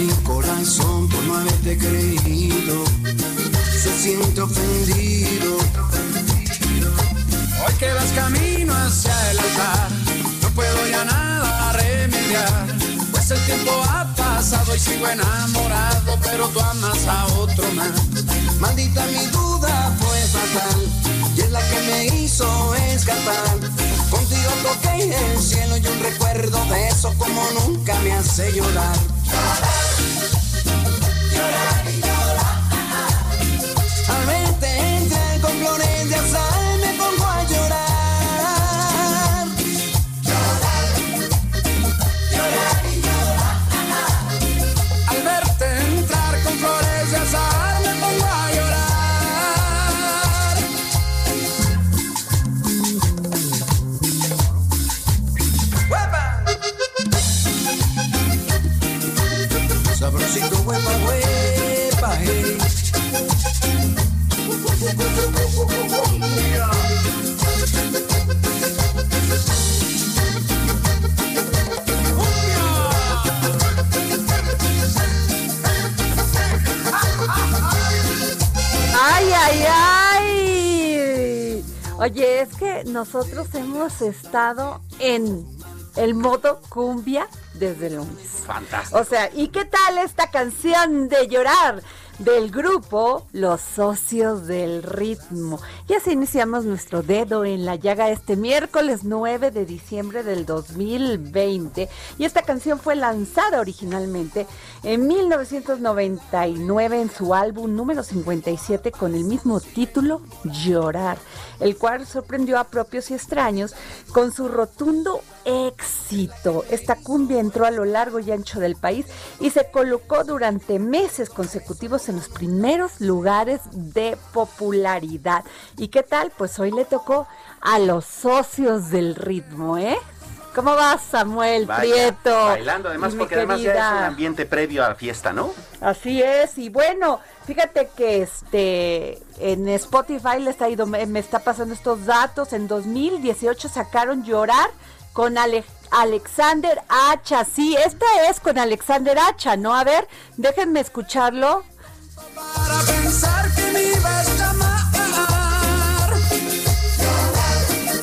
Mi corazón por no haberte creído. Se siente ofendido. Hoy que vas camino hacia el altar, no puedo ya nada remediar. Pues el tiempo ha pasado y sigo enamorado, pero tú amas a otro más. Maldita mi duda fue fatal, y es la que me hizo escapar. Contigo toqué el cielo y un recuerdo de eso como nunca me hace llorar. Oye, es que nosotros hemos estado en el modo cumbia desde el lunes. Fantástico. O sea, ¿y qué tal esta canción de llorar del grupo Los Socios del Ritmo? Y así iniciamos nuestro dedo en la llaga este miércoles 9 de diciembre del 2020. Y esta canción fue lanzada originalmente en 1999 en su álbum número 57 con el mismo título, Llorar, el cual sorprendió a propios y extraños con su rotundo éxito. Esta cumbia entró a lo largo y ancho del país y se colocó durante meses consecutivos en los primeros lugares de popularidad. ¿Y qué tal? Pues hoy le tocó a los socios del ritmo, ¿eh? ¿Cómo vas, Samuel Vaya, Prieto? Bailando, además, porque además ya es un ambiente previo a la fiesta, ¿no? Así es, y bueno, fíjate que este en Spotify les ha ido, me, me está pasando estos datos. En 2018 sacaron Llorar con Ale- Alexander Hacha. Sí, esta es con Alexander Hacha, ¿no? A ver, déjenme escucharlo. Para pensar que me ibas a amar.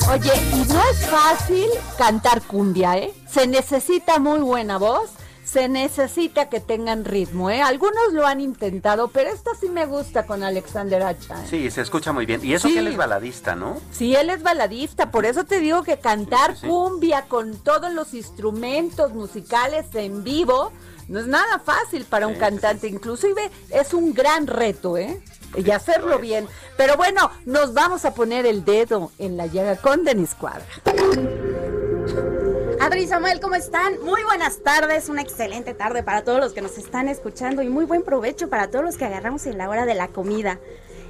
Oye, y no es fácil cantar cumbia, ¿eh? Se necesita muy buena voz, se necesita que tengan ritmo, ¿eh? Algunos lo han intentado, pero esta sí me gusta con Alexander Hacha. ¿eh? Sí, se escucha muy bien. Y eso Sí. que él es baladista, ¿no? Sí, él es baladista, por eso te digo que cantar Sí, sí, sí. cumbia con todos los instrumentos musicales en vivo no es nada fácil para un cantante, inclusive es un gran reto, ¿eh? Y hacerlo lo es. bien. Pero bueno, nos vamos a poner el dedo en la llaga con Denis Cuadra. Adri y Samuel, ¿cómo están? Muy buenas tardes, una excelente tarde para todos los que nos están escuchando y muy buen provecho para todos los que agarramos en la hora de la comida.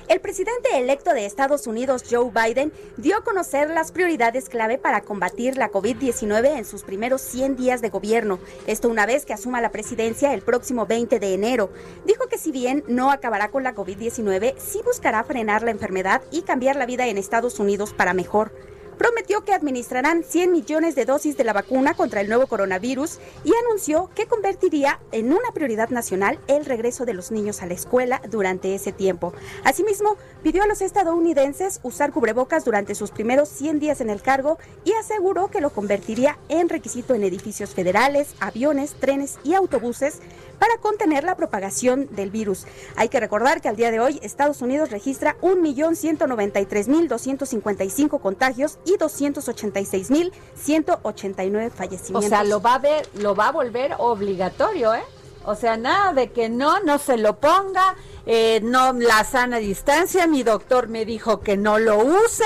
El presidente electo de Estados Unidos, Joe Biden, dio a conocer las prioridades clave para combatir la COVID-19 en sus primeros 100 días de gobierno. Esto una vez que asuma la presidencia el próximo 20 de enero. Dijo que si bien no acabará con la COVID-19, sí buscará frenar la enfermedad y cambiar la vida en Estados Unidos para mejor prometió que administrarán 100 millones de dosis de la vacuna contra el nuevo coronavirus y anunció que convertiría en una prioridad nacional el regreso de los niños a la escuela durante ese tiempo. Asimismo, pidió a los estadounidenses usar cubrebocas durante sus primeros 100 días en el cargo y aseguró que lo convertiría en requisito en edificios federales, aviones, trenes y autobuses para contener la propagación del virus. Hay que recordar que al día de hoy Estados Unidos registra 1.193.255 contagios y 286.189 fallecimientos. O sea, lo va a ver, lo va a volver obligatorio, ¿eh? O sea, nada de que no, no se lo ponga, eh, no la sana distancia, mi doctor me dijo que no lo use,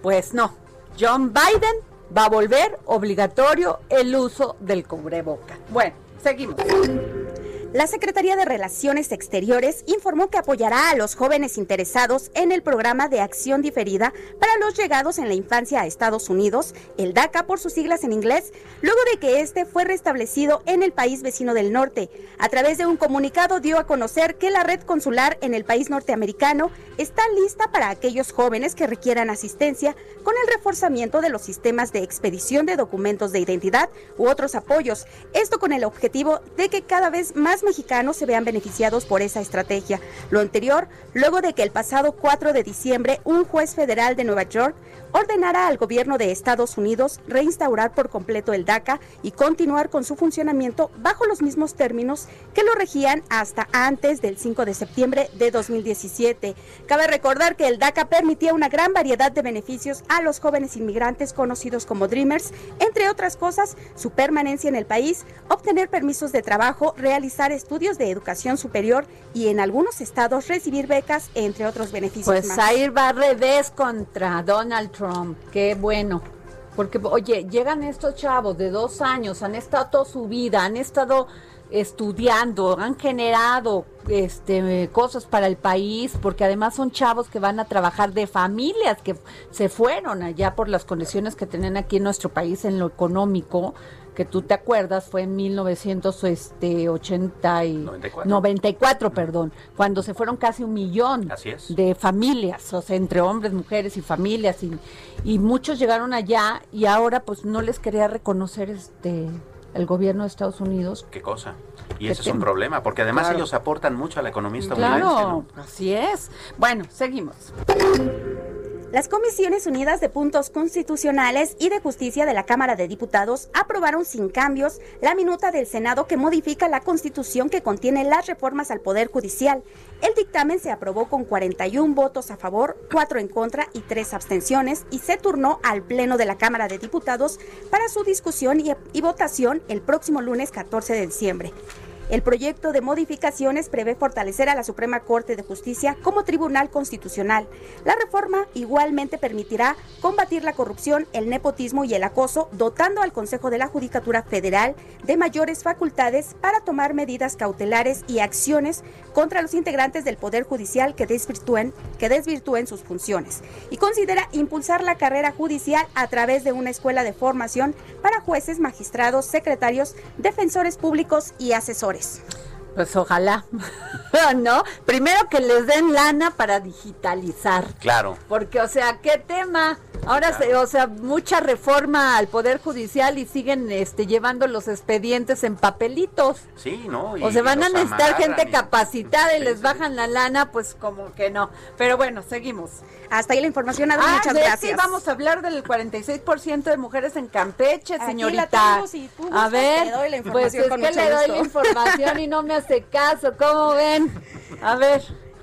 pues no. John Biden va a volver obligatorio el uso del cubreboca. Bueno, seguimos. La Secretaría de Relaciones Exteriores informó que apoyará a los jóvenes interesados en el programa de acción diferida para los llegados en la infancia a Estados Unidos, el DACA por sus siglas en inglés, luego de que este fue restablecido en el país vecino del norte. A través de un comunicado dio a conocer que la red consular en el país norteamericano está lista para aquellos jóvenes que requieran asistencia con el reforzamiento de los sistemas de expedición de documentos de identidad u otros apoyos. Esto con el objetivo de que cada vez más mexicanos se vean beneficiados por esa estrategia. Lo anterior, luego de que el pasado 4 de diciembre un juez federal de Nueva York ordenara al gobierno de Estados Unidos reinstaurar por completo el DACA y continuar con su funcionamiento bajo los mismos términos que lo regían hasta antes del 5 de septiembre de 2017. Cabe recordar que el DACA permitía una gran variedad de beneficios a los jóvenes inmigrantes conocidos como Dreamers, entre otras cosas, su permanencia en el país, obtener permisos de trabajo, realizar estudios de educación superior y en algunos estados recibir becas, entre otros beneficios Pues más. ahí va revés contra Donald Trump. Qué bueno. Porque, oye, llegan estos chavos de dos años, han estado toda su vida, han estado estudiando, han generado este cosas para el país, porque además son chavos que van a trabajar de familias que se fueron allá por las condiciones que tenían aquí en nuestro país en lo económico, que tú te acuerdas fue en 1980 y 94. 94, perdón, cuando se fueron casi un millón de familias, o sea, entre hombres, mujeres y familias y, y muchos llegaron allá y ahora pues no les quería reconocer este el gobierno de Estados Unidos ¿Qué cosa? Y ¿Qué ese es un problema, porque además Claro. ellos aportan mucho a la economía estadounidense. Claro, ¿no? así es. Bueno, seguimos. Las Comisiones Unidas de Puntos Constitucionales y de Justicia de la Cámara de Diputados aprobaron sin cambios la minuta del Senado que modifica la Constitución que contiene las reformas al Poder Judicial. El dictamen se aprobó con 41 votos a favor, 4 en contra y 3 abstenciones y se turnó al Pleno de la Cámara de Diputados para su discusión y, y votación el próximo lunes 14 de diciembre. El proyecto de modificaciones prevé fortalecer a la Suprema Corte de Justicia como Tribunal Constitucional. La reforma igualmente permitirá combatir la corrupción, el nepotismo y el acoso, dotando al Consejo de la Judicatura Federal de mayores facultades para tomar medidas cautelares y acciones contra los integrantes del Poder Judicial que desvirtúen, sus funciones. Y considera impulsar la carrera judicial a través de una escuela de formación para jueces, magistrados, secretarios, defensores públicos y asesores valores. Pues ojalá, ¿no? Primero que les den lana para digitalizar. Claro. Porque, o sea, ¿qué tema? Ahora, se, o sea, mucha reforma al Poder Judicial y siguen este, llevando los expedientes en papelitos. Sí, ¿no? Y- o se van a necesitar amarran gente y- capacitada y Sí, les sí. bajan la lana, pues como que no. Pero bueno, seguimos. Hasta ahí la información, Adri, Ah, muchas de- gracias. Sí, vamos a hablar del 46% de mujeres en Campeche, Aquí señorita. la tú a ver, te doy la pues es con que mucho le doy gusto. la información y no me hace caso, ¿cómo ven? A ver.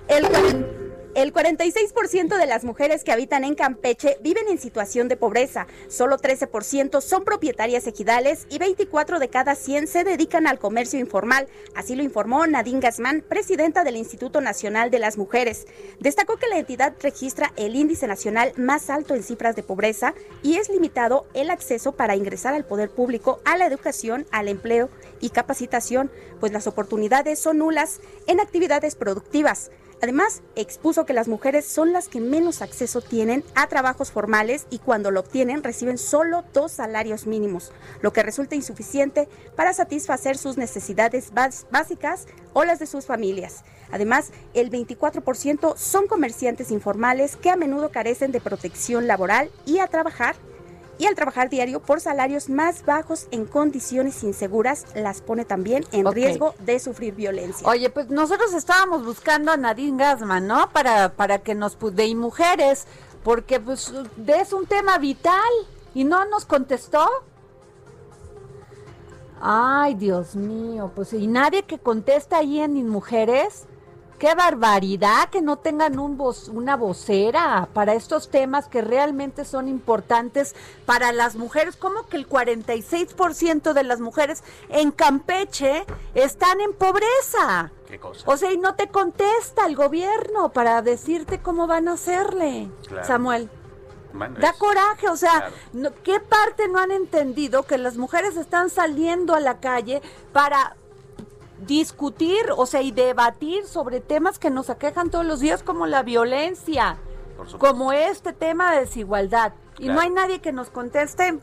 El, el 46% de las mujeres que habitan en Campeche viven en situación de pobreza. Solo 13% son propietarias ejidales y 24 de cada 100 se dedican al comercio informal. Así lo informó Nadine Gazmán, presidenta del Instituto Nacional de las Mujeres. Destacó que la entidad registra el índice nacional más alto en cifras de pobreza y es limitado el acceso para ingresar al poder público, a la educación, al empleo y capacitación, pues las oportunidades son nulas en actividades productivas. Además, expuso que las mujeres son las que menos acceso tienen a trabajos formales y cuando lo obtienen reciben solo dos salarios mínimos, lo que resulta insuficiente para satisfacer sus necesidades básicas o las de sus familias. Además, el 24% son comerciantes informales que a menudo carecen de protección laboral y a trabajar y al trabajar diario por salarios más bajos en condiciones inseguras las pone también en riesgo de sufrir violencia. Oye, pues nosotros estábamos buscando a Nadine Gassman, ¿no? Para, para que nos de y mujeres, porque pues es un tema vital y no nos contestó. Ay, Dios mío, pues y nadie que contesta ahí en Mujeres. Qué barbaridad que no tengan un voz, una vocera para estos temas que realmente son importantes para las mujeres. Como que el 46% de las mujeres en Campeche están en pobreza? ¿Qué cosa? O sea, y no te contesta el gobierno para decirte cómo van a hacerle, Samuel. da coraje, o sea, ¿qué parte no han entendido que las mujeres están saliendo a la calle para discutir, o sea, y debatir sobre temas que nos aquejan todos los días como la violencia, como este tema de desigualdad. Y no hay nadie que nos conteste.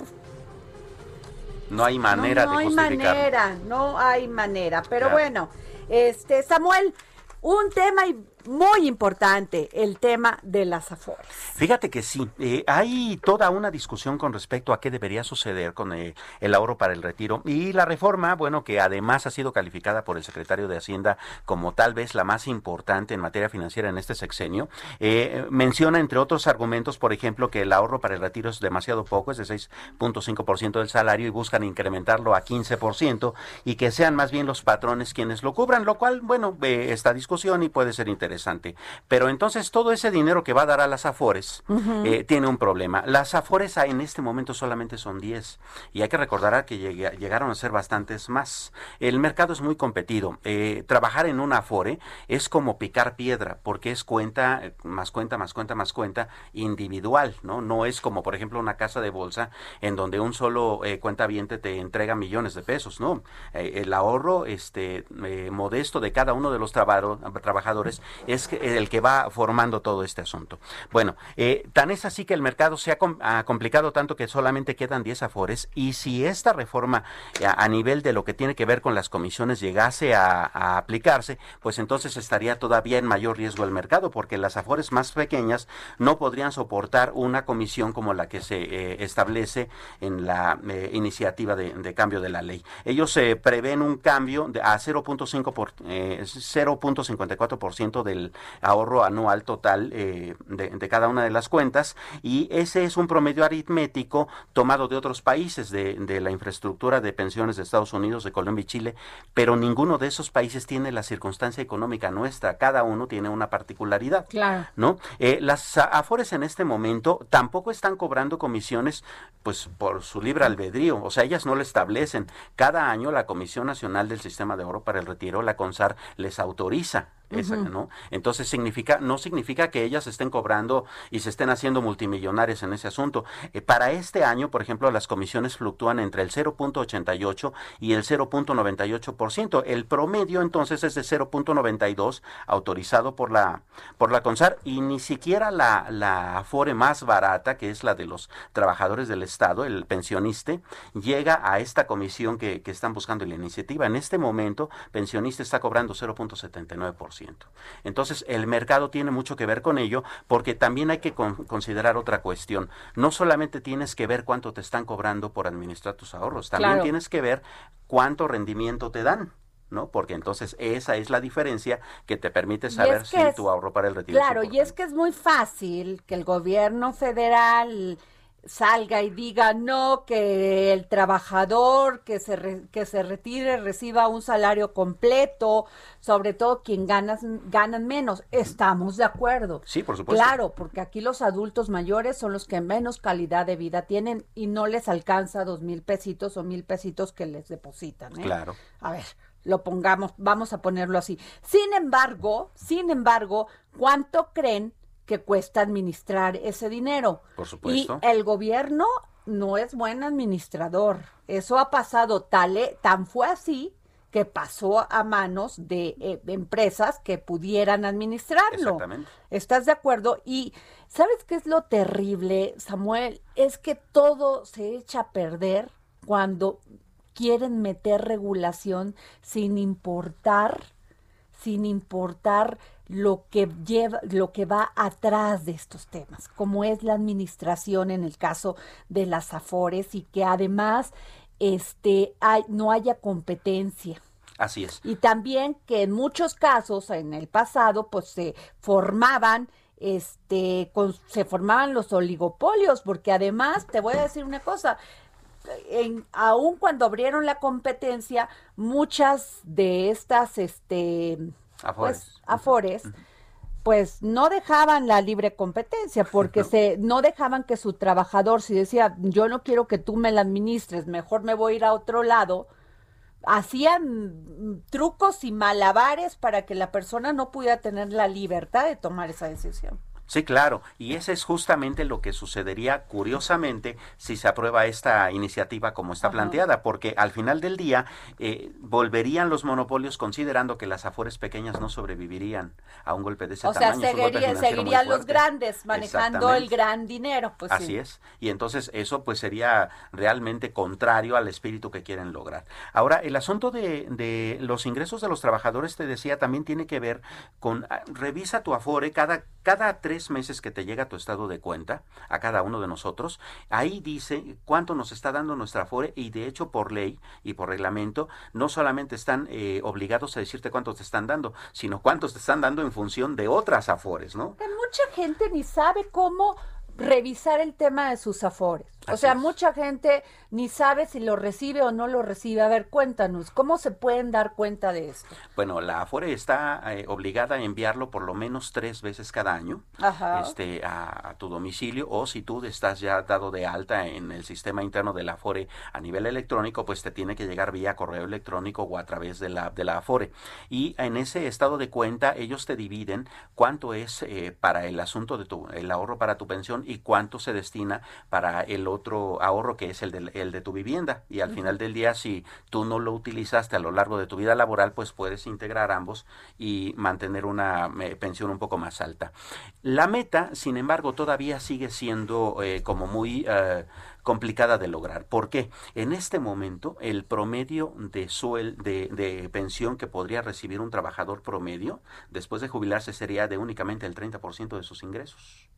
No hay manera no, de No hay manera, no hay manera. Pero bueno, este Samuel, un tema muy importante el tema de las afores. Fíjate que sí, eh, hay toda una discusión con respecto a qué debería suceder con eh, el ahorro para el retiro y la reforma, bueno, que además ha sido calificada por el secretario de Hacienda como tal vez la más importante en materia financiera en este sexenio, eh, menciona entre otros argumentos, por ejemplo, que el ahorro para el retiro es demasiado poco, es de 6.5% del salario y buscan incrementarlo a 15% y que sean más bien los patrones quienes lo cubran, lo cual, bueno, esta discusión y puede ser interesante interesante. Pero entonces todo ese dinero que va a dar a las Afores eh, tiene un problema. Las Afores en este momento solamente son 10 y hay que recordar que llegaron a ser bastantes más. El mercado es muy competido. Eh, trabajar en una Afore es como picar piedra porque es cuenta, más cuenta, más cuenta, más cuenta individual, ¿no? No es como, por ejemplo, una casa de bolsa en donde un solo eh, cuenta viente te entrega millones de pesos, ¿no? el ahorro este, modesto de cada uno de los trabajadores es el que va formando todo este asunto. Bueno, eh, tan es así que el mercado se ha, complicado tanto que solamente quedan 10 afores y si esta reforma eh, a, nivel de lo que tiene que ver con las comisiones llegase a, aplicarse, pues entonces estaría todavía en mayor riesgo el mercado porque las afores más pequeñas no podrían soportar una comisión como la que se eh, establece en la iniciativa de, cambio de la ley. Ellos se prevén un cambio de, a 0.5 por 0.54% de del ahorro anual total eh, de, cada una de las cuentas y ese es un promedio aritmético tomado de otros países de, de, la infraestructura de pensiones de Estados Unidos, de Colombia y Chile, pero ninguno de esos países tiene la circunstancia económica nuestra, cada uno tiene una particularidad. Claro. ¿No? Eh, las Afores en este momento tampoco están cobrando comisiones pues por su libre albedrío, o sea, ellas no lo establecen. Cada año la Comisión Nacional del Sistema de Oro para el Retiro, la CONSAR, les autoriza ¿no? Entonces significa, no significa que ellas estén cobrando y se estén haciendo multimillonarias en ese asunto. Eh, para este año, por ejemplo, las comisiones fluctúan entre el 0.88 y el 0.98%. El promedio entonces es de 0.92 autorizado por la por la CONSAR y ni siquiera la, la Afore más barata, que es la de los trabajadores del Estado, el pensionista, llega a esta comisión que, que están buscando la iniciativa. En este momento, pensionista está cobrando 0.79%. Entonces, el mercado tiene mucho que ver con ello porque también hay que considerar otra cuestión. No solamente tienes que ver cuánto te están cobrando por administrar tus ahorros, también tienes que ver cuánto rendimiento te dan. ¿no? Porque entonces esa es la diferencia que te permite saber si tu ahorro para el retiro. Claro, y es que es muy fácil que el gobierno federal salga y diga no, que el trabajador que se, que se retire reciba un salario completo, sobre todo quien ganas, ganan menos. Estamos de acuerdo. Sí, por supuesto. Claro, porque aquí los adultos mayores son los que menos calidad de vida tienen y no les alcanza dos mil pesitos o mil pesitos que les depositan. ¿eh? Claro. A ver, lo pongamos, vamos a ponerlo así. Sin embargo, sin embargo, ¿cuánto creen que cuesta administrar ese dinero. Por supuesto. Y el gobierno no es buen administrador. Eso ha pasado tal, tan fue así que pasó a manos de, eh, empresas que pudieran administrarlo. Exactamente. ¿Estás de acuerdo? Y ¿sabes qué es lo terrible, Samuel? Es que todo se echa a perder cuando quieren meter regulación sin importar, sin importar lo que lleva, lo que va atrás de estos temas, como es la administración en el caso de las afores y que además este hay, no haya competencia. Así es. Y también que en muchos casos en el pasado pues se formaban este se formaban los oligopolios porque además te voy a decir una cosa en, aun cuando abrieron la competencia muchas de estas este Afores. pues, afores pues no dejaban la libre competencia porque se no dejaban que su trabajador si decía yo no quiero que tú me la administres mejor me voy a ir a otro lado hacían trucos y malabares para que la persona no pudiera tener la libertad de tomar esa decisión. Sí, claro, y ese es justamente lo que sucedería curiosamente si se aprueba esta iniciativa como está planteada, porque al final del día eh, volverían los monopolios considerando que las afores pequeñas no sobrevivirían a un golpe de ese o sea, tamaño. seguiría- financiero muy seguirían los grandes manejando el gran dinero. Pues Así sí. es. Y entonces eso pues sería realmente contrario al espíritu que quieren lograr. Ahora, el asunto de, de los ingresos de los trabajadores, te decía, también tiene que ver con, ah, revisa tu afore cada, cada tres meses que te llega tu estado de cuenta, a cada uno de nosotros, ahí dice cuánto nos está dando nuestra afore y de hecho por ley y por reglamento no solamente están eh, obligados a decirte cuánto te están dando, sino cuántos te están dando en función de otras afores, ¿no? Mucha gente ni sabe cómo revisar el tema de sus afores. O sea, es. mucha gente ni sabe si lo recibe o no lo recibe. A ver, cuéntanos, ¿cómo se pueden dar cuenta de esto? Bueno, la Afore está eh, obligada a enviarlo por lo menos tres veces cada año Ajá. este, a, a tu domicilio o si tú estás ya dado de alta en el sistema interno de la Afore a nivel electrónico, pues te tiene que llegar vía correo electrónico o a través de la, de la Afore. Y en ese estado de cuenta ellos te dividen cuánto es eh, para el asunto de tu, el ahorro para tu pensión y cuánto se destina para el otro ahorro que es el de, el de tu vivienda. Y al final del día, si tú no lo utilizaste a lo largo de tu vida laboral, pues puedes integrar ambos y mantener una eh, pensión un poco más alta. La meta, sin embargo, todavía sigue siendo eh, como muy... eh, complicada de lograr. ¿Por qué? En este momento, el promedio de, suel, de, de pensión que podría recibir un trabajador promedio después de jubilarse sería de únicamente el 30% de sus ingresos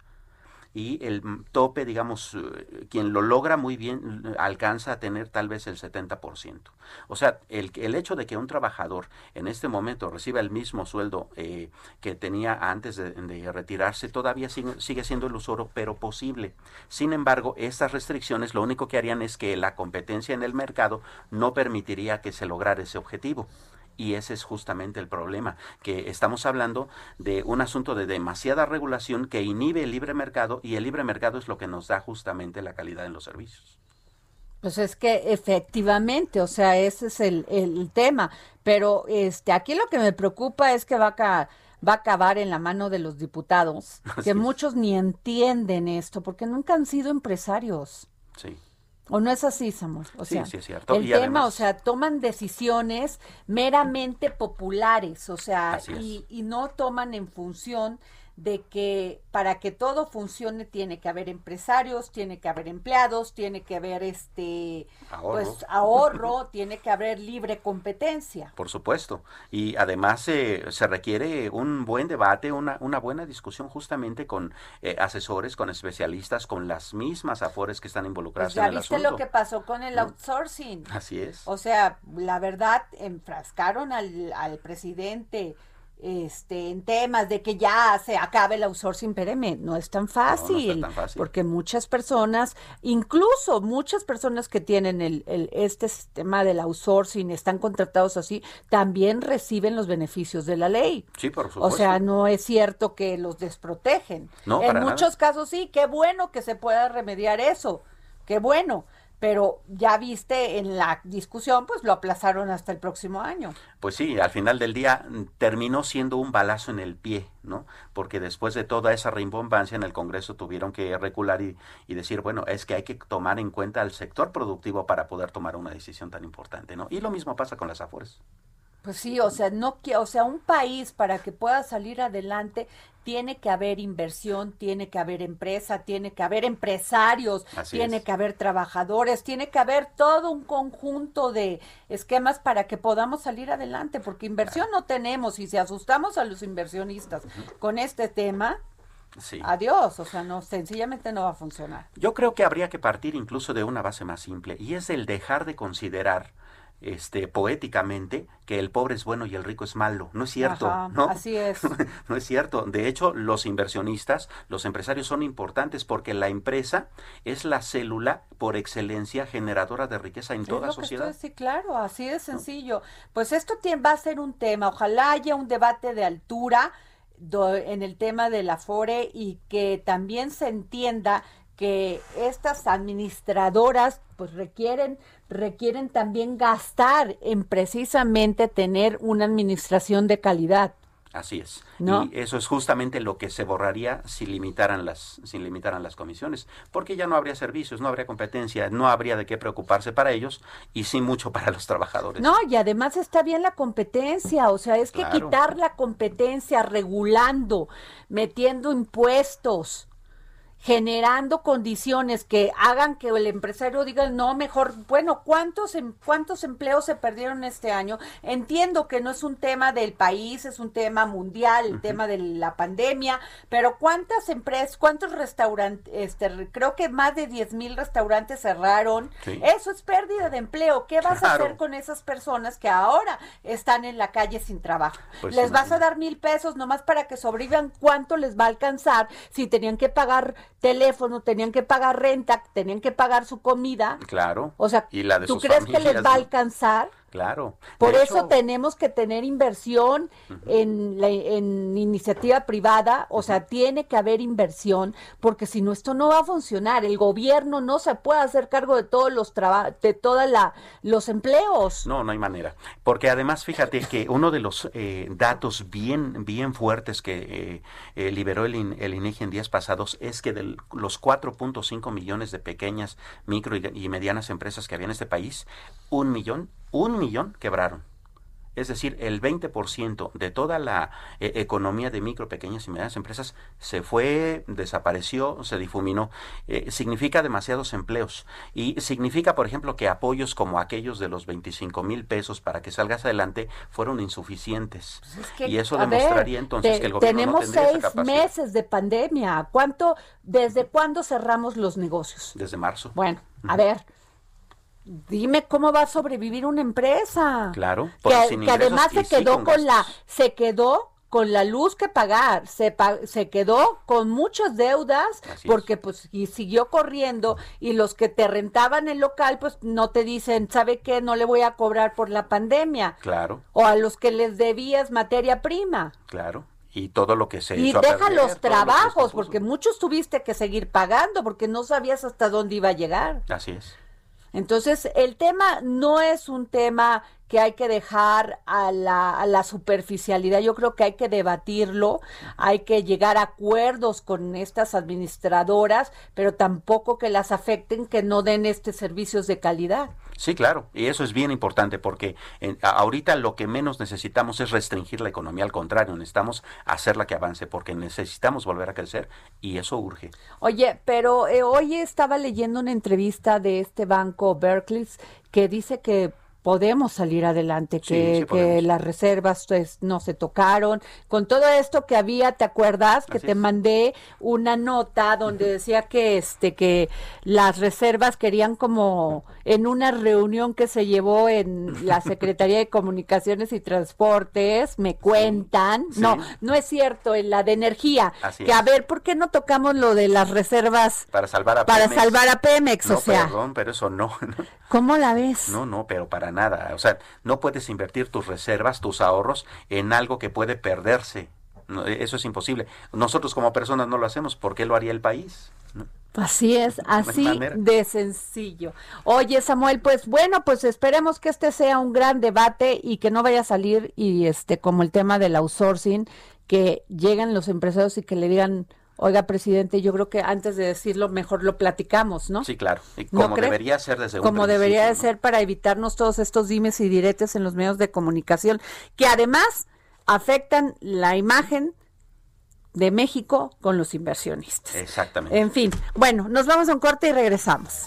y el tope, digamos, eh, quien lo logra muy bien alcanza a tener tal vez el 70%. O sea, el, el hecho de que un trabajador en este momento reciba el mismo sueldo eh, que tenía antes de, retirarse todavía sigue, sigue siendo ilusoro, pero posible. Sin embargo, estas restricciones lo único que harían es que la competencia en el mercado no permitiría que se lograra ese objetivo. Y ese es justamente el problema, que estamos hablando de un asunto de demasiada regulación que inhibe el libre mercado y el libre mercado es lo que nos da justamente la calidad en los servicios. Pues es que efectivamente, o sea, ese es el, el tema. Pero este, aquí lo que me preocupa es que va a, va a acabar en la mano de los diputados, Así que es. muchos ni entienden esto, porque nunca han sido empresarios. Sí. ¿O no es así, Samuel? O Sí, sea, sí es cierto. El Y tema, además- o sea, toman decisiones meramente populares, o sea, y, y no toman en función de que para que todo funcione tiene que haber empresarios, tiene que haber empleados, tiene que haber este Ahorro. pues ahorro, tiene que haber libre competencia. Por supuesto. Y además eh, se requiere un buen debate, una, una buena discusión justamente con eh, asesores, con especialistas, con las mismas afores que están involucradas Pues ya en el viste asunto. lo que pasó con el outsourcing. Así es. O sea, la verdad, enfrascaron al, al presidente este, en temas de que ya se acabe el outsourcing, espéreme, no es tan fácil, tan fácil. porque muchas personas, incluso muchas personas que tienen el, el- este sistema del outsourcing, están contratados así, también reciben los beneficios de la ley. Sí, por O supuesto. sea, no es cierto que los desprotegen. No, en nada. muchos casos sí, qué bueno que se pueda remediar eso, qué bueno. Pero ya viste en la discusión, pues lo aplazaron hasta el próximo año. Pues sí, al final del día mm, terminó siendo un balazo en el pie, ¿no? Porque después de toda esa rimbombancia en el Congreso tuvieron que recular y, y decir, bueno, es que hay que tomar en cuenta al sector productivo para poder tomar una decisión tan importante, ¿no? Y lo mismo pasa con las afores. Pues sí, o sea, no o sea, un país para que pueda salir adelante tiene que haber inversión, tiene que haber empresa, tiene que haber empresarios, tiene que haber trabajadores, tiene que haber todo un conjunto de esquemas para que podamos salir adelante, porque inversión no tenemos y si asustamos a los inversionistas con este tema, Adiós, o sea, no, sencillamente no va a funcionar. Yo creo que habría que partir incluso de una base más simple y es el dejar de considerar este, poéticamente que el pobre es bueno y el rico es malo. No es cierto, ¿no? Así es. no es cierto. De hecho, los inversionistas, los empresarios son importantes porque la empresa es la célula por excelencia generadora de riqueza en toda sociedad. sí, claro, así de sencillo. Pues esto va a ser un tema. Ojalá haya un debate de altura en el tema de la FORE y que también se entienda que estas administradoras pues requieren requieren también gastar en precisamente tener una administración de calidad. Así es. ¿No? Y eso es justamente lo que se borraría si limitaran las, si limitaran las comisiones, porque ya no habría servicios, no habría competencia, no habría de qué preocuparse para ellos y sí mucho para los trabajadores. No, y además está bien la competencia, o sea, es que quitar la competencia regulando, metiendo impuestos, generando condiciones que hagan que el empresario diga, no, mejor, bueno, ¿cuántos, em, ¿cuántos empleos se perdieron este año? Entiendo que no es un tema del país, es un tema mundial, el tema de la pandemia, pero ¿cuántas empresas, cuántos restaurantes, este, creo que más de 10 mil restaurantes cerraron? Eso es pérdida de empleo. ¿Qué vas a hacer con esas personas que ahora están en la calle sin trabajo? Pues ¿Les vas a dar mil pesos nomás para que sobrevivan? ¿Cuánto les va a alcanzar si tenían que pagar teléfono, tenían que pagar renta, tenían que pagar su comida. Claro. O sea, ¿Y la de ¿tú crees que les va a alcanzar? Claro. Por eso tenemos que tener inversión en, la, en iniciativa privada, o sea, tiene que haber inversión, porque si no esto no va a funcionar. El gobierno no se puede hacer cargo de todos los de toda la los empleos. No, no hay manera. Porque además, fíjate que uno de los eh, datos bien bien fuertes que eh, eh, liberó el, el INEGI en días pasados es que de los 4.5 millones de pequeñas, micro y medianas empresas que había en este país, un millón un millón quebraron. Es decir, el 20% de toda la eh, economía de micro, pequeñas y medianas empresas se fue, desapareció, se difuminó. Eh, significa demasiados empleos. Y significa, por ejemplo, que apoyos como aquellos de los 25 mil pesos para que salgas adelante fueron insuficientes. Pues y eso demostraría entonces que el gobierno tenemos seis meses de pandemia. ¿Cuánto, desde cuándo cerramos los negocios? Desde marzo. Bueno, a ver Dime cómo va a sobrevivir una empresa. Claro, que, además se quedó con, la, se quedó con la luz que pagar, se, se quedó con muchas deudas porque pues y siguió corriendo y los que te rentaban el local pues no te dicen, ¿sabe qué? No le voy a cobrar por la pandemia. Claro. O a los que les debías materia prima. Claro y todo lo que se y deja los trabajos porque muchos tuviste que seguir pagando porque no sabías hasta dónde iba a llegar así es entonces, el tema no es un tema que hay que dejar a la, a la, superficialidad. Yo creo que hay que debatirlo, hay que llegar a acuerdos con estas administradoras, pero tampoco que las afecten, que no den este servicios de calidad. Sí, claro, y eso es bien importante porque ahorita lo que menos necesitamos es restringir la economía, al contrario, necesitamos hacerla que avance porque necesitamos volver a crecer y eso urge. Oye, pero eh, hoy estaba leyendo una entrevista de este banco Berkeley que dice que podemos salir adelante, que, que las reservas pues, no se tocaron. Con todo esto que había, ¿te acuerdas? Que te mandé una nota donde decía que este que las reservas querían como en una reunión que se llevó en la Secretaría de Comunicaciones y Transportes, me cuentan, no, no es cierto, en la de energía, que a ver, ¿por qué no tocamos lo de las reservas para salvar a para salvar a Pemex, o sea, perdón, pero eso no. ¿Cómo la ves? No, no, pero para nada. O sea, no puedes invertir tus reservas, tus ahorros en algo que puede perderse. eso es imposible. Nosotros como personas no lo hacemos. ¿Por qué lo haría el país? Así es, así de sencillo. Oye, Samuel, pues bueno, pues esperemos que este sea un gran debate y que no vaya a salir y este como el tema del outsourcing, que lleguen los empresarios y que le digan, Oiga, presidente, yo creo que antes de decirlo, mejor lo platicamos, ¿no? Sí, claro. Y como debería ser desde un Como debería de ser para evitarnos todos estos dimes y diretes en los medios de comunicación, que además afectan la imagen de México con los inversionistas. Exactamente. En fin, bueno, nos vamos a un corte y regresamos.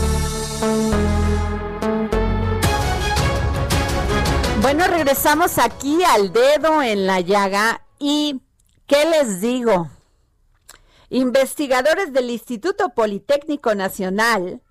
Bueno, regresamos aquí al dedo en la llaga y ¿qué les digo? Investigadores del Instituto Politécnico Nacional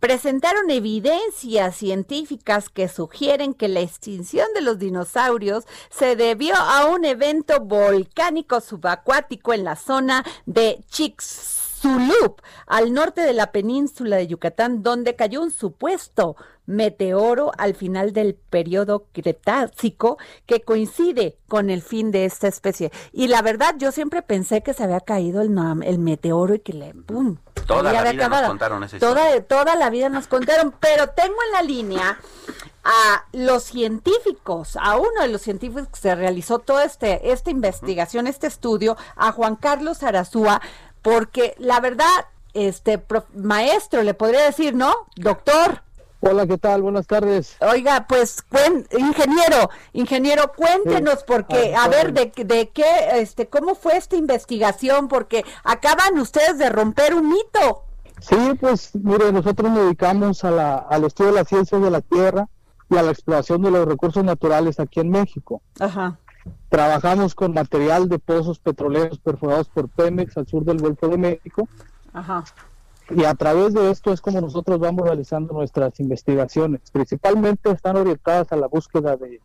presentaron evidencias científicas que sugieren que la extinción de los dinosaurios se debió a un evento volcánico subacuático en la zona de Chicxulub, al norte de la península de Yucatán, donde cayó un supuesto meteoro al final del periodo Cretácico que coincide con el fin de esta especie. Y la verdad, yo siempre pensé que se había caído el, el meteoro y que le ¡pum! Toda la vida nos contaron toda, toda la vida nos contaron, pero tengo en la línea a los científicos, a uno de los científicos que se realizó toda este, esta investigación, este estudio, a Juan Carlos Arazúa, porque la verdad, este maestro, le podría decir, ¿no? Doctor, Hola, ¿qué tal? Buenas tardes. Oiga, pues, ingeniero, ingeniero, cuéntenos, porque, a ver, de, de qué, este, cómo fue esta investigación, porque acaban ustedes de romper un mito. Sí, pues, mire, nosotros nos dedicamos a la, al estudio de las ciencias de la Tierra y a la exploración de los recursos naturales aquí en México. Ajá. Trabajamos con material de pozos petroleros perforados por Pemex al sur del Golfo de México. Ajá y a través de esto es como nosotros vamos realizando nuestras investigaciones. Principalmente están orientadas a la búsqueda de,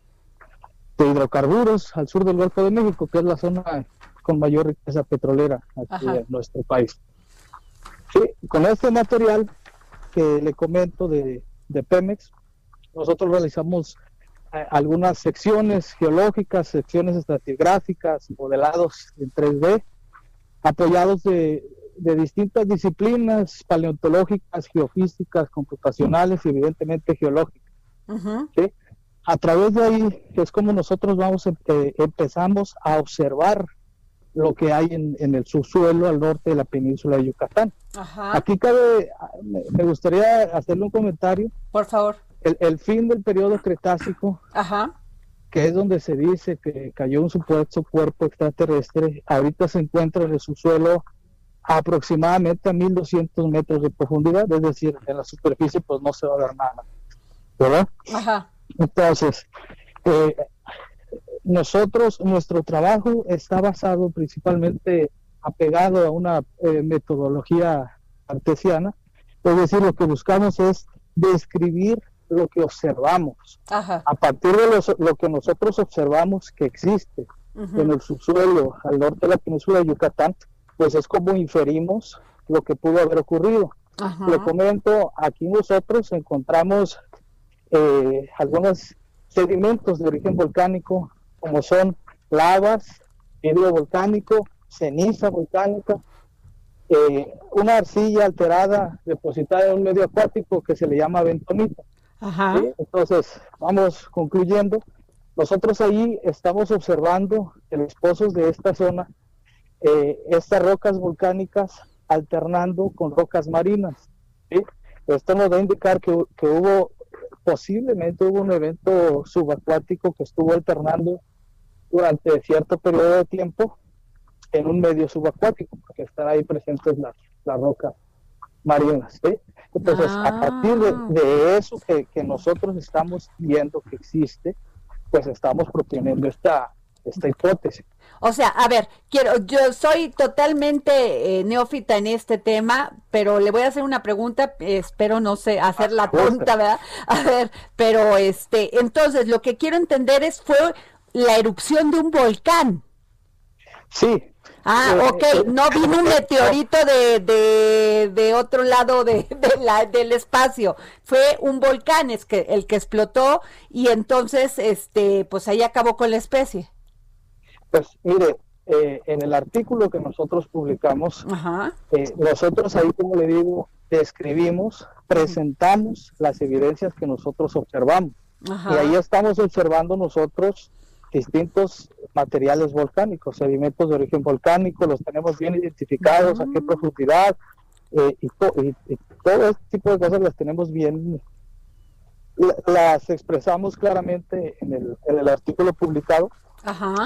hidrocarburos al sur del Golfo de México, que es la zona con mayor riqueza petrolera aquí en nuestro país. Sí, con este material que le comento de, de Pemex, nosotros realizamos eh, algunas secciones geológicas, secciones estratigráficas, modelados en 3D, apoyados de, de distintas disciplinas paleontológicas, geofísicas, computacionales y evidentemente geológicas. A través de ahí es como nosotros vamos eh, empezamos a observar lo que hay en, el subsuelo al norte de la península de Yucatán. Aquí cabe, me gustaría hacerle un comentario. Por favor. El, fin del periodo Cretácico, que es donde se dice que cayó un supuesto cuerpo extraterrestre, ahorita se encuentra en el subsuelo aproximadamente a 1200 metros de profundidad, es decir, en la superficie pues no se va a ver nada, ¿verdad? Ajá. Entonces, Eh, nosotros, nuestro trabajo está basado principalmente apegado a una eh, metodología artesiana, es decir, lo que buscamos es describir lo que observamos. A partir de lo que nosotros observamos que existe en el subsuelo al norte de la península de Yucatán, pues es como inferimos lo que pudo haber ocurrido. Le comento, aquí nosotros encontramos eh, algunos sedimentos de origen volcánico, como son lavas, vidrio volcánico, ceniza volcánica, eh, una arcilla alterada depositada en un medio acuático que se le llama bentonita. Entonces, vamos concluyendo. Nosotros ahí estamos observando en los pozos de esta zona eh, estas rocas volcánicas alternando con rocas marinas. Esto nos va a indicar que, que hubo, posiblemente hubo un evento subacuático que estuvo alternando durante cierto periodo de tiempo en un medio subacuático, porque están ahí presentes las, las rocas marinas. Entonces, a partir de, ah. eso que, que, nosotros estamos viendo que existe, pues estamos proponiendo esta, esta hipótesis. O sea, a ver, quiero, yo soy totalmente eh, neófita en este tema, pero le voy a hacer una pregunta, espero no sé, hacer la tonta, ¿verdad? A ver, pero este, entonces lo que quiero entender es, fue la erupción de un volcán. Sí. Ah, eh, ok, eh, no vino un meteorito de, de, de otro lado de, la, del espacio, fue un volcán es que, el que explotó y entonces, este, pues ahí acabó con la especie. Pues mire, eh, en el artículo que nosotros publicamos, nosotros ahí, como le digo, describimos, presentamos las evidencias que nosotros observamos. Y ahí estamos observando nosotros distintos materiales volcánicos, sedimentos de origen volcánico, los tenemos bien identificados, a qué profundidad, eh, y, todo este tipo de cosas las tenemos bien, las expresamos claramente en el, en el artículo publicado,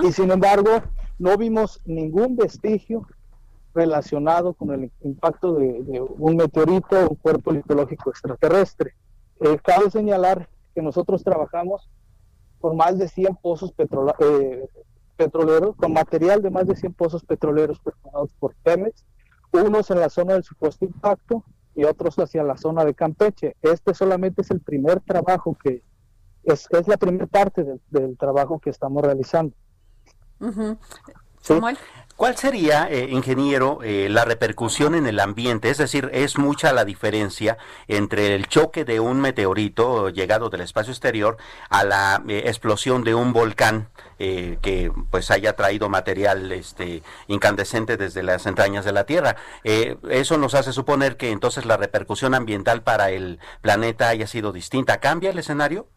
y sin embargo no vimos ningún vestigio relacionado con el impacto de, un meteorito o un cuerpo litológico extraterrestre. Eh, cabe señalar que nosotros trabajamos con más de 100 pozos eh, petroleros, con material de más de 100 pozos petroleros perforados por Pemex, unos en la zona del supuesto impacto y otros hacia la zona de Campeche. Este solamente es el primer trabajo que, es, es la primera parte del, trabajo que estamos realizando. ¿Cuál sería, eh, ingeniero, eh, la repercusión en el ambiente? Es decir, es mucha la diferencia entre el choque de un meteorito llegado del espacio exterior a la eh, explosión de un volcán que pues haya traído material este, incandescente desde las entrañas de la Tierra. eso nos hace suponer que entonces la repercusión ambiental para el planeta haya sido distinta. ¿Cambia el escenario?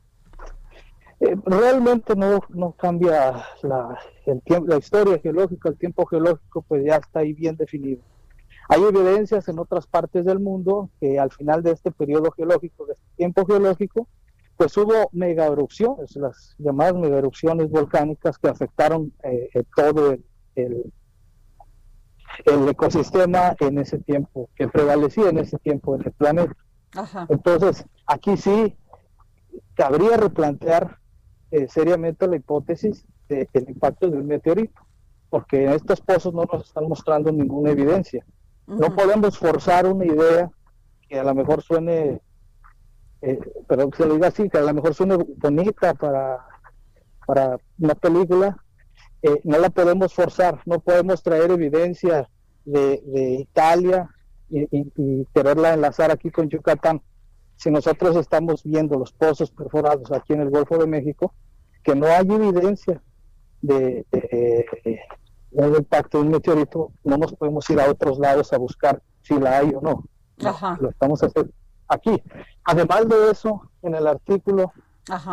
Eh, realmente no, no cambia la, el tiempo, la historia geológica, el tiempo geológico pues ya está ahí bien definido. Hay evidencias en otras partes del mundo que al final de este periodo geológico, de este tiempo geológico, pues hubo mega erupciones, las llamadas mega erupciones volcánicas que afectaron eh, eh, todo el, el, ecosistema en ese tiempo, que prevalecía en ese tiempo en el planeta. Entonces, aquí sí cabría replantear eh, seriamente la hipótesis del impacto de un meteorito, porque en estos pozos no nos están mostrando ninguna evidencia. No podemos forzar una idea que a lo mejor suene, eh, pero que se lo diga así, que a lo mejor suene bonita para, para una película, eh, no la podemos forzar, no podemos traer evidencia de, Italia y, y, quererla enlazar aquí con Yucatán. Si nosotros estamos viendo los pozos perforados aquí en el Golfo de México, que no hay evidencia de, un impacto de un meteorito, no nos podemos ir a otros lados a buscar si la hay o no. Lo estamos haciendo aquí. Además de eso, en el artículo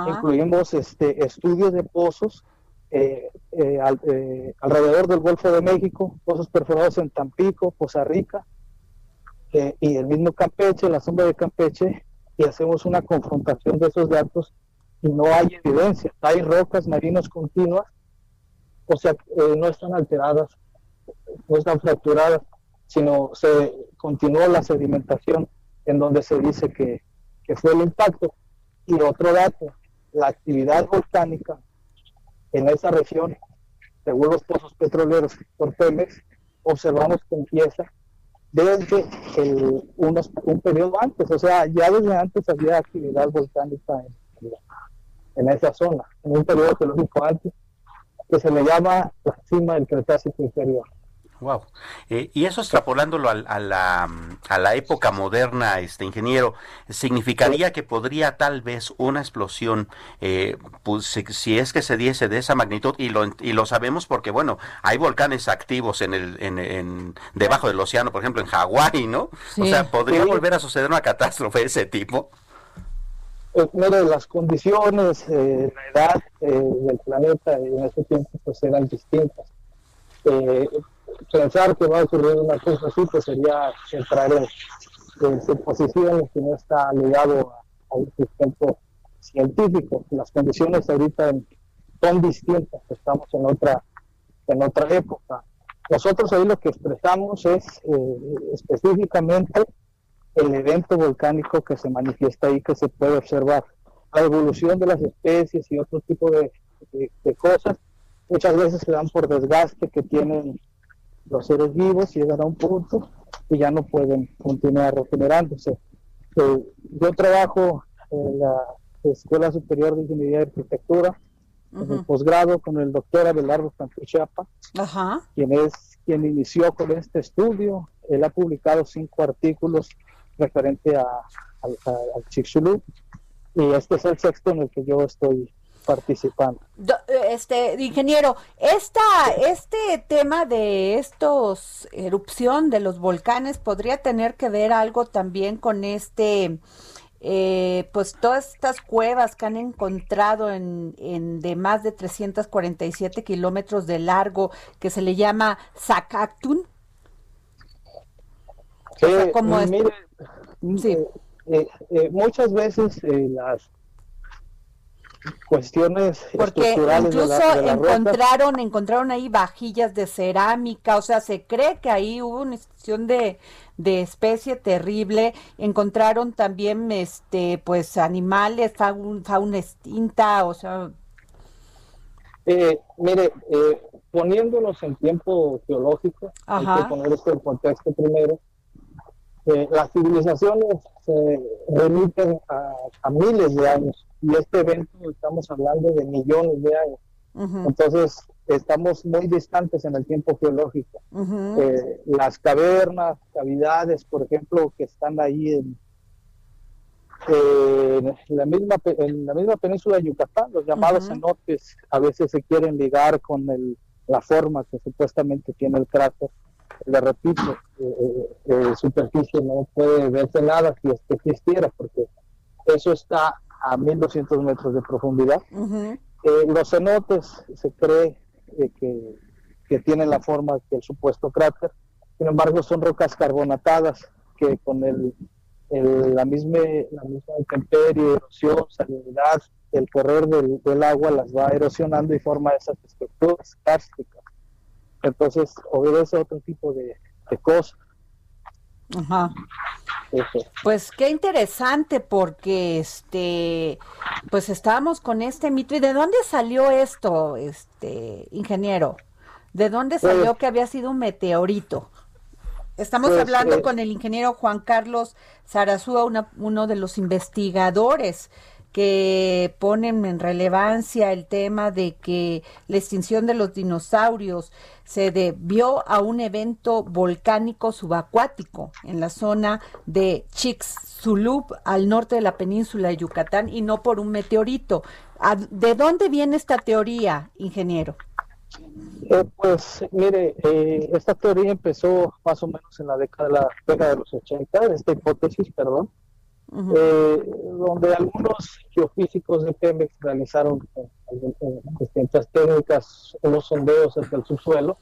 incluimos este, estudios de pozos eh, eh, eh, alrededor del Golfo de México, pozos perforados en Tampico, Poza Rica y el mismo Campeche, la sombra de Campeche, y hacemos una confrontación de esos datos y no hay evidencia. Hay rocas marinas continuas, o sea, eh, no están alteradas, no están fracturadas, sino se continuó la sedimentación en donde se dice que, fue el impacto. Y otro dato, la actividad volcánica en esa región, según los pozos petroleros por Pemex, observamos que empieza desde el, unos, un periodo antes, o sea, ya desde antes había actividad volcánica en, esa zona, en un periodo geológico antes, que se le llama la cima del Cretácico inferior. Wow. Eh, y eso extrapolándolo a, la, a, la, época moderna, este ingeniero, significaría que podría tal vez una explosión, eh, pues, si, es que se diese de esa magnitud, y lo, y lo sabemos porque, bueno, hay volcanes activos en el, en, debajo del océano, por ejemplo, en Hawái, ¿no? O sea, ¿podría volver a suceder una catástrofe de ese tipo? Pues, mire, las condiciones, eh, la edad del planeta en ese tiempo pues eran distintas pensar que va a ocurrir una cosa así, pues sería entrar en, suposiciones que no está ligado a, un sustento científico. Las condiciones ahorita son distintas, estamos en otra, en otra época. Nosotros ahí lo que expresamos es eh, específicamente el evento volcánico que se manifiesta ahí, que se puede observar. La evolución de las especies y otro tipo de, de cosas muchas veces se dan por desgaste que tienen los seres vivos llegan a un punto y ya no pueden continuar regenerándose. Eh, yo trabajo en la Escuela Superior de Ingeniería y Arquitectura, en el posgrado con el doctor Abelardo Franco quien es quien inició con este estudio. Él ha publicado cinco artículos referente a, al Chicxulub y este es el sexto en el que yo estoy participando. Este ingeniero, esta, este tema de estos erupción de los volcanes podría tener que ver algo también con este, eh, pues todas estas cuevas que han encontrado en, en de más de 347 kilómetros de largo que se le llama Zacactun. como sí. Eh, eh, muchas veces las cuestiones porque incluso encontraron encontraron ahí vajillas de cerámica o sea se cree que ahí hubo una extinción de, de especie terrible. Encontraron también este pues animales fauna, extinta o sea. Eh, mire eh, poniéndonos en tiempo geológico hay que poner esto en contexto primero eh, las civilizaciones se remiten a miles de años y este evento estamos hablando de millones de años. Entonces, estamos muy distantes en el tiempo geológico. Eh, las cavernas, cavidades, por ejemplo, que están ahí en, la misma en la misma península de Yucatán, los llamados cenotes, a veces se quieren ligar con el, la forma que supuestamente tiene el cráter. Le repito, eh, eh, superficie no puede verse nada si es que existiera, porque eso está a 1200 metros de profundidad. Eh, los cenotes se cree eh, que, que, tienen la forma del supuesto cráter, sin embargo son rocas carbonatadas que con el, la, misma, la misma intemperie, erosión, salinidad, el correr del, del, agua las va erosionando y forma esas estructuras cársticas. Entonces obedece a otro tipo de, de cosas. Ajá. Pues qué interesante porque este pues estábamos con este mito y de dónde salió esto, este ingeniero? ¿De dónde pues salió que había sido un meteorito? Estamos pues, hablando eh, con el ingeniero Juan Carlos Zarazúa, uno de los investigadores que ponen en relevancia el tema de que la extinción de los dinosaurios se debió a un evento volcánico subacuático en la zona de Chicxulub, al norte de la península de Yucatán, y no por un meteorito. ¿De dónde viene esta teoría, ingeniero? Eh, pues mire, eh, esta teoría empezó más o menos en la década, la década de los 80, esta hipótesis, perdón, eh, donde algunos geofísicos de Pemex realizaron distintas técnicas, unos sondeos hacia el subsuelo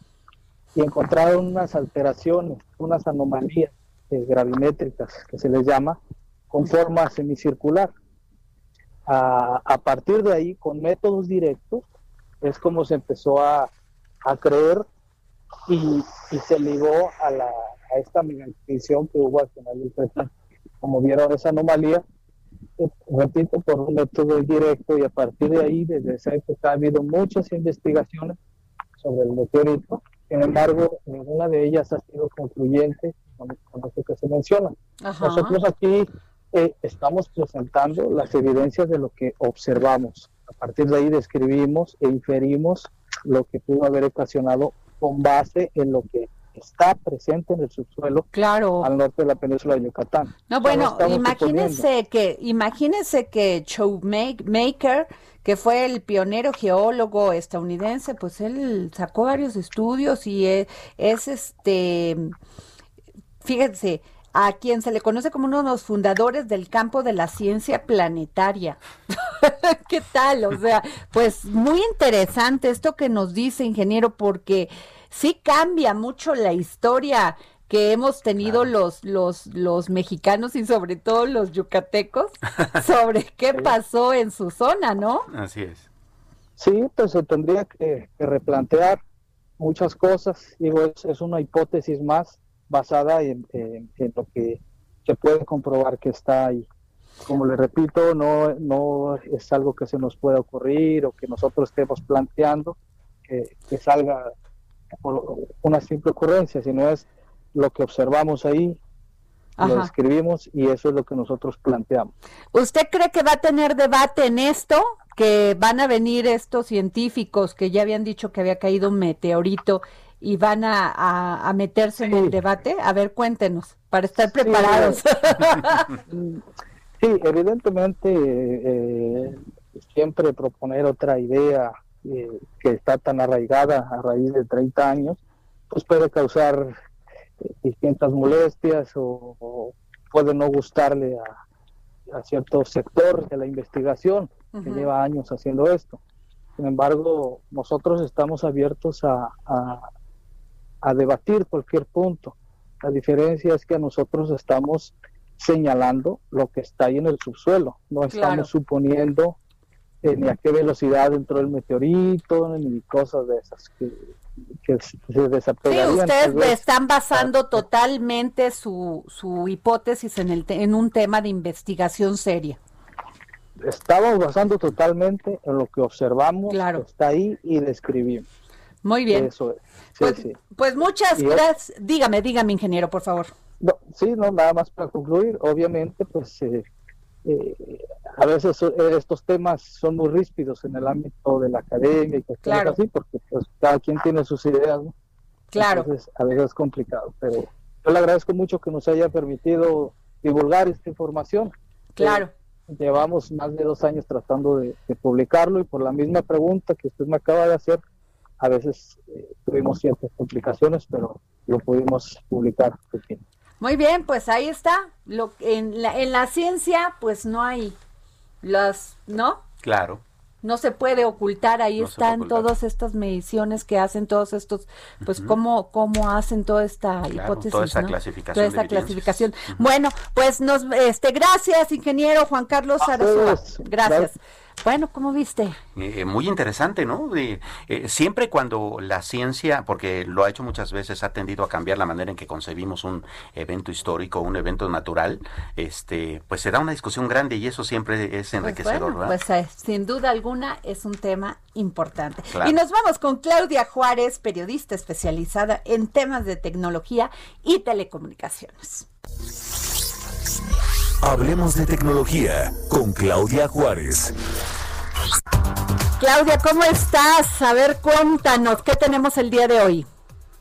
y encontraron unas alteraciones, unas anomalías gravimétricas que se les llama, con forma semicircular. A, a, partir de ahí, con métodos directos, es como se empezó a, a creer y, y, se ligó a, la, a esta extinción que hubo al final del como vieron esa anomalía, repito, por un método directo y a partir de ahí, desde esa época, ha habido muchas investigaciones sobre el meteorito. Sin embargo, ninguna de ellas ha sido concluyente con, lo que se menciona. Nosotros aquí eh, estamos presentando las evidencias de lo que observamos. A partir de ahí describimos e inferimos lo que pudo haber ocasionado con base en lo que está presente en el subsuelo claro. al norte de la península de Yucatán. No, bueno, imagínense que, imagínense que Showmaker, que fue el pionero geólogo estadounidense, pues él sacó varios estudios y es, es este, fíjense, a quien se le conoce como uno de los fundadores del campo de la ciencia planetaria. ¿Qué tal? O sea, pues muy interesante esto que nos dice, ingeniero, porque sí cambia mucho la historia que hemos tenido los, los, los mexicanos y sobre todo los yucatecos sobre qué pasó en su zona, ¿no? Así es. Sí, pues se tendría que, replantear muchas cosas. Digo, es, es una hipótesis más basada en, lo que se puede comprobar que está ahí. Como le repito, no, no es algo que se nos pueda ocurrir o que nosotros estemos planteando que, salga por una simple ocurrencia, sino es lo que observamos ahí, lo describimos y eso es lo que nosotros planteamos. ¿Usted cree que va a tener debate en esto? Que van a venir estos científicos que ya habían dicho que había caído un meteorito y van a, meterse en el debate? A ver, cuéntenos, para estar preparados. Sí, evidentemente eh, siempre proponer otra idea eh, que está tan arraigada a raíz de 30 años, pues puede causar eh, distintas molestias o, puede no gustarle a, cierto sector de la investigación que lleva años haciendo esto. Sin embargo, nosotros estamos abiertos a, a debatir cualquier punto. La diferencia es que nosotros estamos señalando lo que está ahí en el subsuelo, no estamos suponiendo eh, ni a qué velocidad entró el meteorito, ni cosas de esas que, se desapegarían. Sí, ustedes están basando totalmente su, su hipótesis en, el en un tema de investigación seria. Estamos basando totalmente en lo que observamos, claro. está ahí y describimos. Muy bien. Eso pues, pues, muchas gracias. Dígame, dígame, ingeniero, por favor. No, sí, no, nada más para concluir. Obviamente, pues eh, eh, a veces eh, estos temas son muy ríspidos en el ámbito de la academia y claro. así, porque pues cada quien tiene sus ideas, ¿no? Claro. a veces es complicado, pero yo le agradezco mucho que nos haya permitido divulgar esta información. Claro. llevamos más de dos años tratando de, publicarlo y por la misma pregunta que usted me acaba de hacer, a veces eh, tuvimos ciertas complicaciones, pero lo pudimos publicar. Muy bien, pues ahí está. Lo, en, la, en la ciencia, pues no hay las, ¿no? Claro. No se puede ocultar, ahí están todas estas mediciones que hacen todos estos, pues cómo, cómo hacen toda esta hipótesis. Toda esa ¿no? clasificación. Toda esa clasificación. Bueno, pues nos, este, gracias, ingeniero Juan Carlos Arzúa. gracias. Bueno, ¿cómo viste? Eh, muy interesante, ¿no? Eh, siempre cuando la ciencia, porque lo ha hecho muchas veces, ha tendido a cambiar la manera en que concebimos un evento histórico, un evento natural, este, pues se da una discusión grande y eso siempre es pues enriquecedor, ¿verdad? Pues eh, sin duda alguna es un tema importante. Y nos vamos con Claudia Juárez, periodista especializada en temas de tecnología y telecomunicaciones. Hablemos de tecnología con Claudia Juárez. Claudia, ¿cómo estás? A ver, cuéntanos, ¿qué tenemos el día de hoy?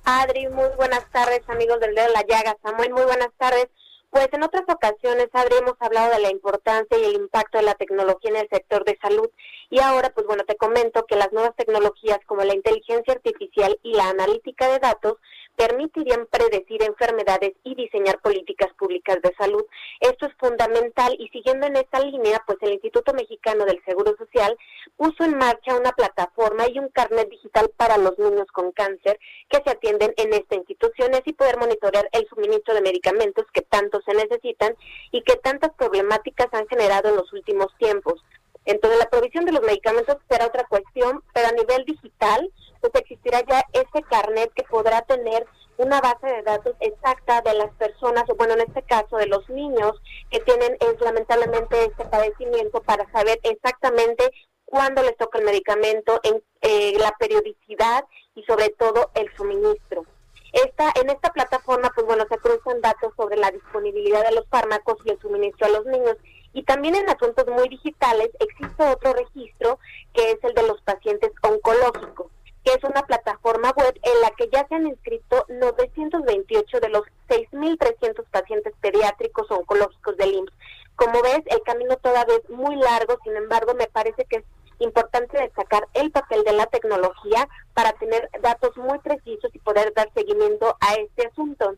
Adri, muy buenas tardes, amigos del Dedo de la Llaga. Samuel, muy buenas tardes. Pues en otras ocasiones, Adri, hemos hablado de la importancia y el impacto de la tecnología en el sector de salud. Y ahora, pues bueno, te comento que las nuevas tecnologías como la inteligencia artificial y la analítica de datos permitirían predecir enfermedades y diseñar políticas públicas de salud. Esto es fundamental y siguiendo en esta línea, pues el Instituto Mexicano del Seguro Social puso en marcha una plataforma y un carnet digital para los niños con cáncer que se atienden en esta institución, y poder monitorear el suministro de medicamentos que tanto se necesitan y que tantas problemáticas han generado en los últimos tiempos. Entonces, la provisión de los medicamentos será otra cuestión, pero a nivel digital, pues existirá ya ese carnet que podrá tener una base de datos exacta de las personas, o bueno, en este caso de los niños que tienen es lamentablemente este padecimiento para saber exactamente cuándo les toca el medicamento, en eh, la periodicidad y sobre todo el suministro. Esta, en esta plataforma, pues bueno, se cruzan datos sobre la disponibilidad de los fármacos y el suministro a los niños. Y también en asuntos muy digitales existe otro registro que es el de los pacientes oncológicos que es una plataforma web en la que ya se han inscrito 928 de los 6.300 pacientes pediátricos oncológicos del IMSS. Como ves, el camino todavía es muy largo, sin embargo, me parece que es importante destacar el papel de la tecnología para tener datos muy precisos y poder dar seguimiento a este asunto.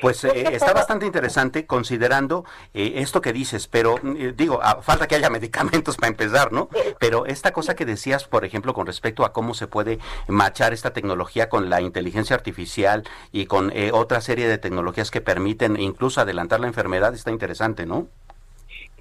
Pues eh, está bastante interesante considerando eh, esto que dices, pero eh, digo, ah, falta que haya medicamentos para empezar, ¿no? Pero esta cosa que decías, por ejemplo, con respecto a cómo se puede machar esta tecnología con la inteligencia artificial y con otra serie de tecnologías que permiten incluso adelantar la enfermedad, está interesante, ¿no?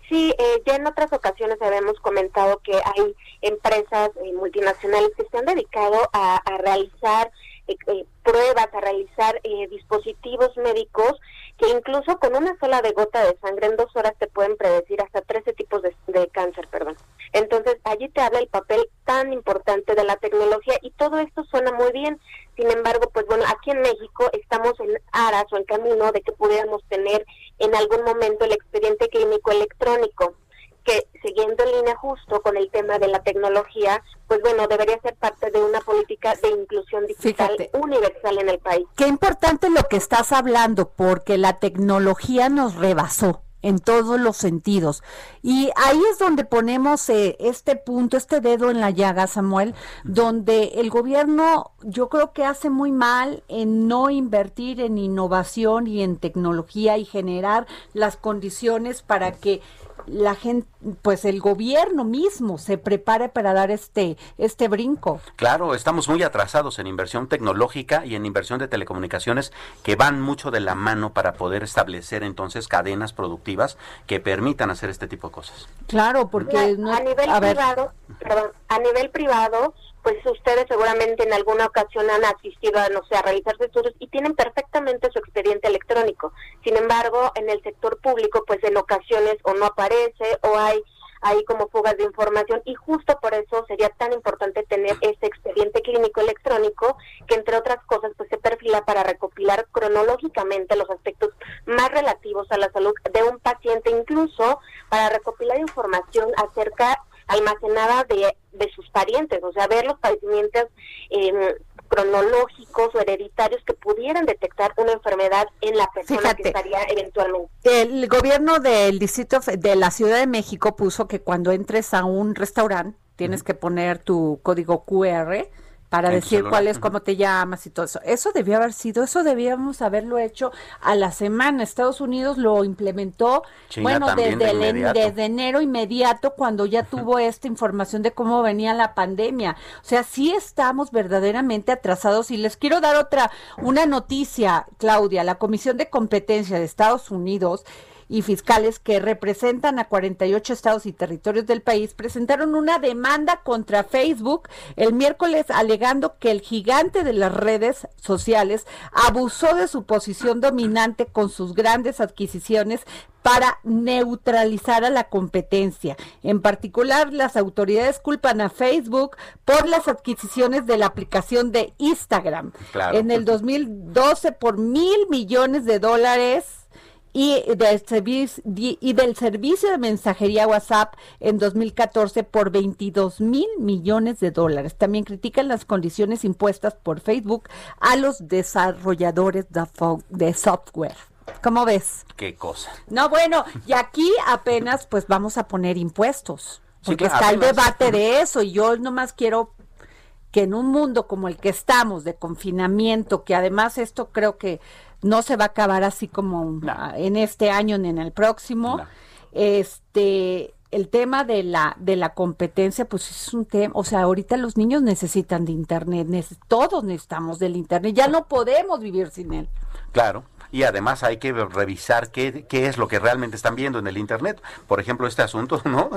Sí, ya en otras ocasiones habíamos comentado que hay empresas multinacionales que se han dedicado a realizar eh, eh, pruebas, a realizar eh, dispositivos médicos que incluso con una sola de gota de sangre en dos horas te pueden predecir hasta 13 tipos de, de cáncer, perdón. Entonces allí te habla el papel tan importante de la tecnología y todo esto suena muy bien. Sin embargo, pues bueno, aquí en México estamos en aras o en camino de que pudiéramos tener en algún momento el expediente clínico electrónico que siguiendo en línea justo con el tema de la tecnología, pues bueno, debería ser parte de una política de inclusión digital universal en el país. Qué importante lo que estás hablando, porque la tecnología nos rebasó en todos los sentidos. Y ahí es donde ponemos eh, este punto, este dedo en la llaga, Samuel, donde el gobierno yo creo que hace muy mal en no invertir en innovación y en tecnología y generar las condiciones para que la gente, pues el gobierno mismo se prepare para dar este, este brinco. Claro, estamos muy atrasados en inversión tecnológica y en inversión de telecomunicaciones que van mucho de la mano para poder establecer entonces cadenas productivas que permitan hacer este tipo de cosas. Claro, porque a nivel privado, perdón, a nivel privado pues ustedes seguramente en alguna ocasión han asistido a, no sé, a realizarse estudios y tienen perfectamente su expediente electrónico. Sin embargo, en el sector público, pues en ocasiones o no aparece o hay hay como fugas de información y justo por eso sería tan importante tener este expediente clínico electrónico que entre otras cosas pues se perfila para recopilar cronológicamente los aspectos más relativos a la salud de un paciente incluso para recopilar información acerca almacenada de, de sus parientes, o sea, ver los padecimientos em, cronológicos o hereditarios que pudieran detectar una enfermedad en la persona que estaría eventualmente. El gobierno del distrito de la Ciudad de México puso que cuando entres a un restaurante tienes que poner tu código QR para decir cuál es, cómo te llamas y todo eso. Eso debió haber sido, eso debíamos haberlo hecho a la semana. Estados Unidos lo implementó, bueno, desde, desde enero inmediato, cuando ya tuvo esta información de cómo venía la pandemia. O sea, sí estamos verdaderamente atrasados. Y les quiero dar otra, una noticia, Claudia. La Comisión de Competencia de Estados Unidos y fiscales que representan a 48 estados y territorios del país presentaron una demanda contra Facebook el miércoles alegando que el gigante de las redes sociales abusó de su posición dominante con sus grandes adquisiciones para neutralizar a la competencia. En particular, las autoridades culpan a Facebook por las adquisiciones de la aplicación de Instagram. En el 2012 por mil millones de dólares y del, servicio, y del servicio de mensajería WhatsApp en 2014 por 22 mil millones de dólares. También critican las condiciones impuestas por Facebook a los desarrolladores de, software. ¿Cómo ves? Qué cosa. No, bueno, y aquí apenas pues vamos a poner impuestos. Porque está el debate de eso y yo nomás quiero que en un mundo como el que estamos de confinamiento, que además esto creo que no se va a acabar así como en este año ni en el próximo. Este el tema de la de la competencia pues es un tema, o sea, ahorita los niños necesitan de internet, todos necesitamos del internet, ya no podemos vivir sin él. Claro. Y además hay que revisar qué, qué es lo que realmente están viendo en el Internet. Por ejemplo, este asunto, ¿no?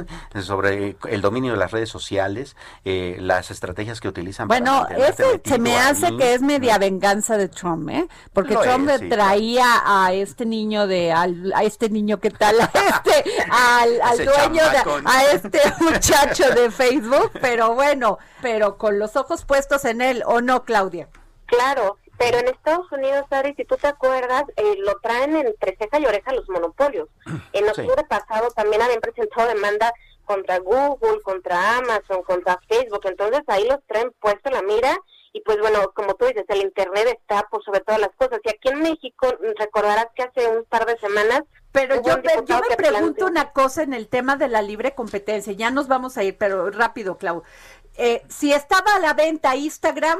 Sobre el dominio de las redes sociales, eh, las estrategias que utilizan. Bueno, ese se me hace que es media venganza de Trump, ¿eh? Porque Trump traía a este niño de, a este niño que tal, a este, al, al dueño, de, a este muchacho de Facebook, pero bueno, pero con los ojos puestos en él, ¿o no, Claudia? Claro, pero en Estados Unidos, Ari, si tú te acuerdas, eh, lo traen entre ceja y oreja los monopolios. En octubre pasado también habían presentado demanda contra Google, contra Amazon, contra Facebook, entonces ahí los traen puesto la mira y pues bueno, como tú dices, el Internet está por sobre todas las cosas. Y aquí en México, recordarás que hace un par de semanas... Pero yo, me pregunto una cosa en el tema de la libre competencia, ya nos vamos a ir, pero rápido, Clau. Eh, si estaba a la venta Instagram,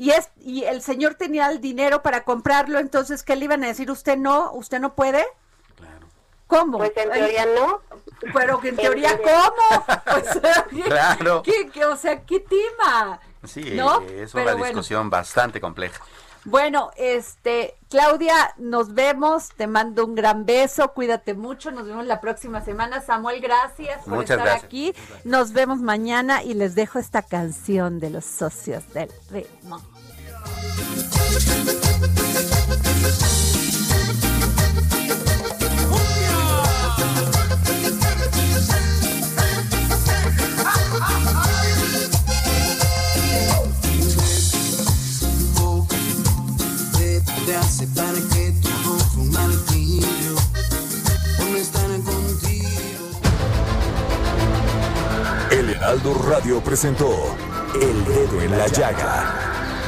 y es y el señor tenía el dinero para comprarlo, entonces qué le iban a decir usted no, usted no puede. Claro. ¿Cómo? Pues en teoría no. Pero en teoría cómo? claro. ¿qué, o sea, qué tima. Sí, es una discusión bastante compleja. Bueno, este, Claudia, nos vemos, te mando un gran beso, cuídate mucho, nos vemos la próxima semana. Samuel, gracias por estar aquí. Nos vemos mañana y les dejo esta canción de los socios del ritmo. Presentó El Dedo en la Llaga